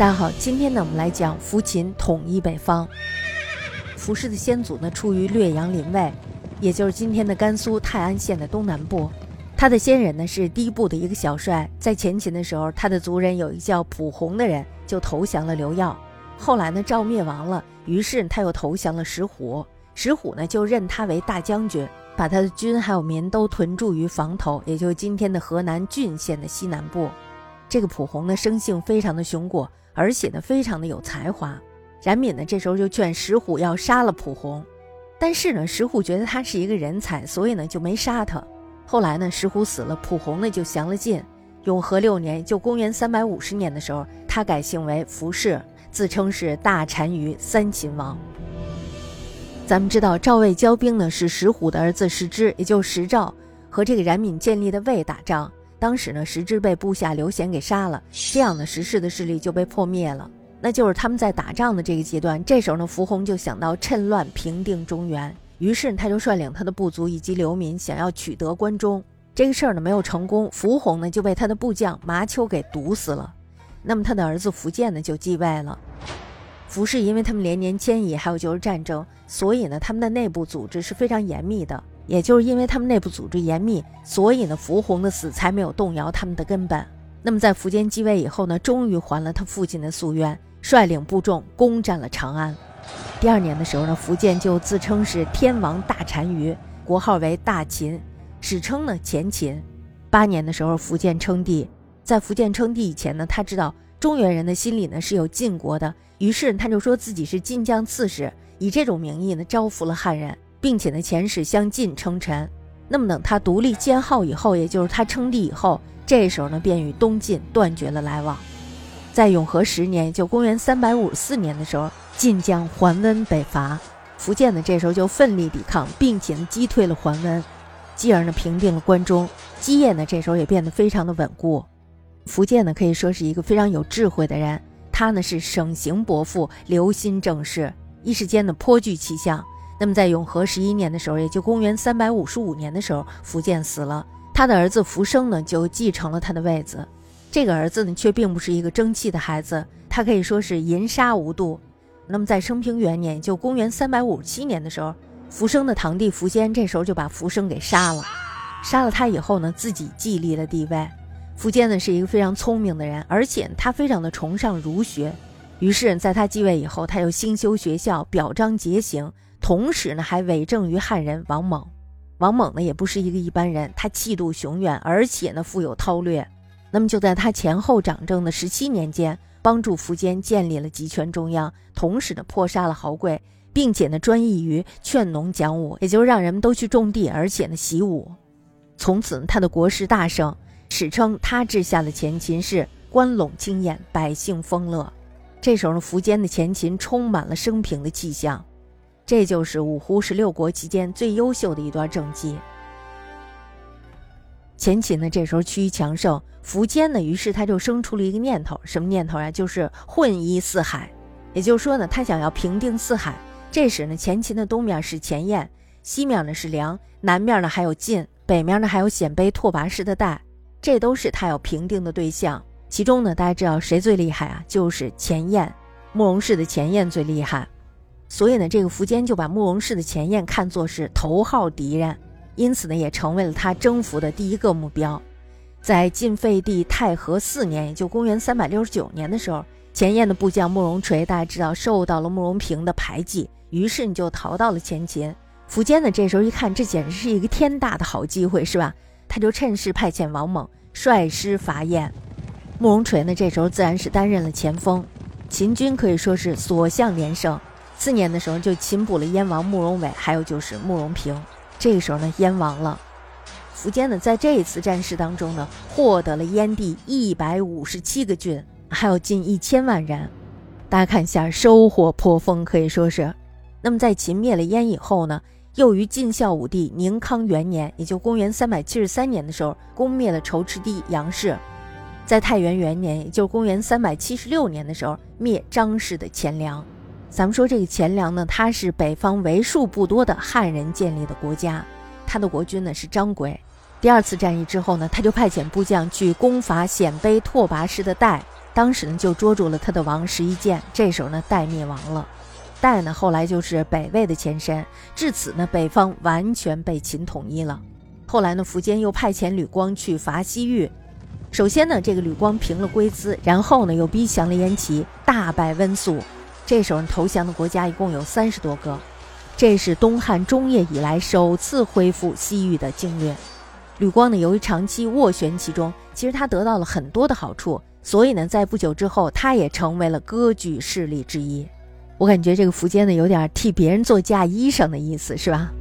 大家好，今天呢，我们来讲扶秦统一北方。扶氏的先祖呢，出于略阳临渭，也就是今天的甘肃泰安县的东南部。他的先人呢是第一部的一个小帅，在前秦的时候，他的族人有一个叫蒲洪的人就投降了刘耀。后来呢，赵灭亡了，于是他又投降了石虎。石虎呢就任他为大将军，把他的军还有民都屯驻于房头，也就是今天的河南浚县的西南部。这个蒲洪呢，生性非常的雄果。而且呢，非常的有才华。冉闵呢，这时候就劝石虎要杀了蒲洪，但是呢，石虎觉得他是一个人才，所以呢就没杀他。后来呢，石虎死了，蒲洪呢就降了晋。永和六年，就公元三百五十年的时候，他改姓为服氏，自称是大单于三秦王。咱们知道赵魏交兵呢，是石虎的儿子石之，也就是石赵和这个冉闵建立的魏打仗。当时呢，石之被部下刘贤给杀了，这样呢，石氏的势力就被破灭了。那就是他们在打仗的这个阶段，这时候呢，伏洪就想到趁乱平定中原，于是他就率领他的部族以及流民想要取得关中。这个事儿呢没有成功，伏洪呢就被他的部将麻丘给毒死了。那么他的儿子苻建呢就继位了。苻氏因为他们连年迁移，还有就是战争，所以呢他们的内部组织是非常严密的。也就是因为他们内部组织严密，所以呢，伏洪的死才没有动摇他们的根本。那么在苻坚继位以后呢，终于还了他父亲的夙愿，率领部众攻占了长安。第二年的时候呢，苻建就自称是天王大单于，国号为大秦，史称呢前秦。八年的时候，苻建称帝。在苻建称帝以前呢，他知道中原人的心里呢是有晋国的，于是他就说自己是晋将刺史，以这种名义呢招服了汉人。并且呢，前世相晋称臣。那么等他独立建号以后，也就是他称帝以后，这时候呢，便与东晋断绝了来往。在永和十年，就公元三百五十四年的时候，晋将桓温北伐，苻建呢这时候就奋力抵抗，并且呢击退了桓温，继而呢平定了关中，基业呢这时候也变得非常的稳固。福建呢可以说是一个非常有智慧的人，他呢是省行伯父，留心政事，一时间呢颇具气象。那么在永和十一年的时候，也就公元三百五十五年的时候，苻建死了，他的儿子苻生呢就继承了他的位子。这个儿子呢却并不是一个争气的孩子，他可以说是淫杀无度。那么在升平元年，就公元三百五十七年的时候，苻生的堂弟苻坚这时候就把苻生给杀了。杀了他以后呢，自己继立了帝位。苻坚呢是一个非常聪明的人，而且他非常的崇尚儒学，于是在他继位以后，他又兴修学校，表彰节行。同时呢，还委政于汉人王猛。王猛呢，也不是一个一般人，他气度雄远，而且呢，富有韬略。那么就在他前后掌政的十七年间，帮助苻坚建立了集权中央，同时呢，迫杀了豪贵，并且呢，专一于劝农讲武，也就是让人们都去种地，而且呢，习武。从此呢，他的国势大盛，史称他治下的前秦是关陇清晏，百姓丰乐。这时候呢，苻坚的前秦充满了升平的气象。这就是五胡十六国期间最优秀的一段政绩。前秦呢，这时候趋于强盛，苻坚呢，于是他就生出了一个念头，什么念头啊？就是混一四海，也就是说呢，他想要平定四海。这时呢，前秦的东面是前燕，西面呢是梁，南面呢还有晋，北面呢还有鲜卑拓跋氏的代，这都是他要平定的对象。其中呢，大家知道谁最厉害啊？就是前燕，慕容氏的前燕最厉害。所以呢，这个苻坚就把慕容氏的前燕看作是头号敌人，因此呢，也成为了他征服的第一个目标。在晋废帝太和四年，也就公元三百六十九年的时候，前燕的部将慕容垂，大家知道受到了慕容平的排挤，于是你就逃到了前秦。苻坚呢，这时候一看，这简直是一个天大的好机会，是吧？他就趁势派遣王猛率师伐燕。慕容垂呢，这时候自然是担任了前锋，秦军可以说是所向连胜。四年的时候就擒捕了燕王慕容伟，还有就是慕容平。这个时候呢，燕亡了。苻坚呢，在这一次战事当中呢，获得了燕地一百五十七个郡，还有近一千万人。大家看一下，收获颇丰，可以说是。那么在秦灭了燕以后呢，又于晋孝武帝宁康元年，也就公元三百七十三年的时候，攻灭了仇赤帝杨氏。在太元元年，也就公元三百七十六年的时候，灭张氏的钱粮。咱们说这个钱粮呢，它是北方为数不多的汉人建立的国家，他的国君呢是张轨。第二次战役之后呢，他就派遣部将去攻伐鲜卑拓跋氏的代，当时呢就捉住了他的王十一剑，这时候呢代灭亡了。代呢后来就是北魏的前身，至此呢北方完全被秦统一了。后来呢苻坚又派遣吕光去伐西域，首先呢这个吕光平了龟兹，然后呢又逼降了燕齐，大败温宿。这时候投降的国家一共有三十多个，这是东汉中叶以来首次恢复西域的经略。吕光呢由于长期斡旋其中，其实他得到了很多的好处，所以呢在不久之后他也成为了割据势力之一。我感觉这个苻坚呢有点替别人做嫁衣裳的意思，是吧？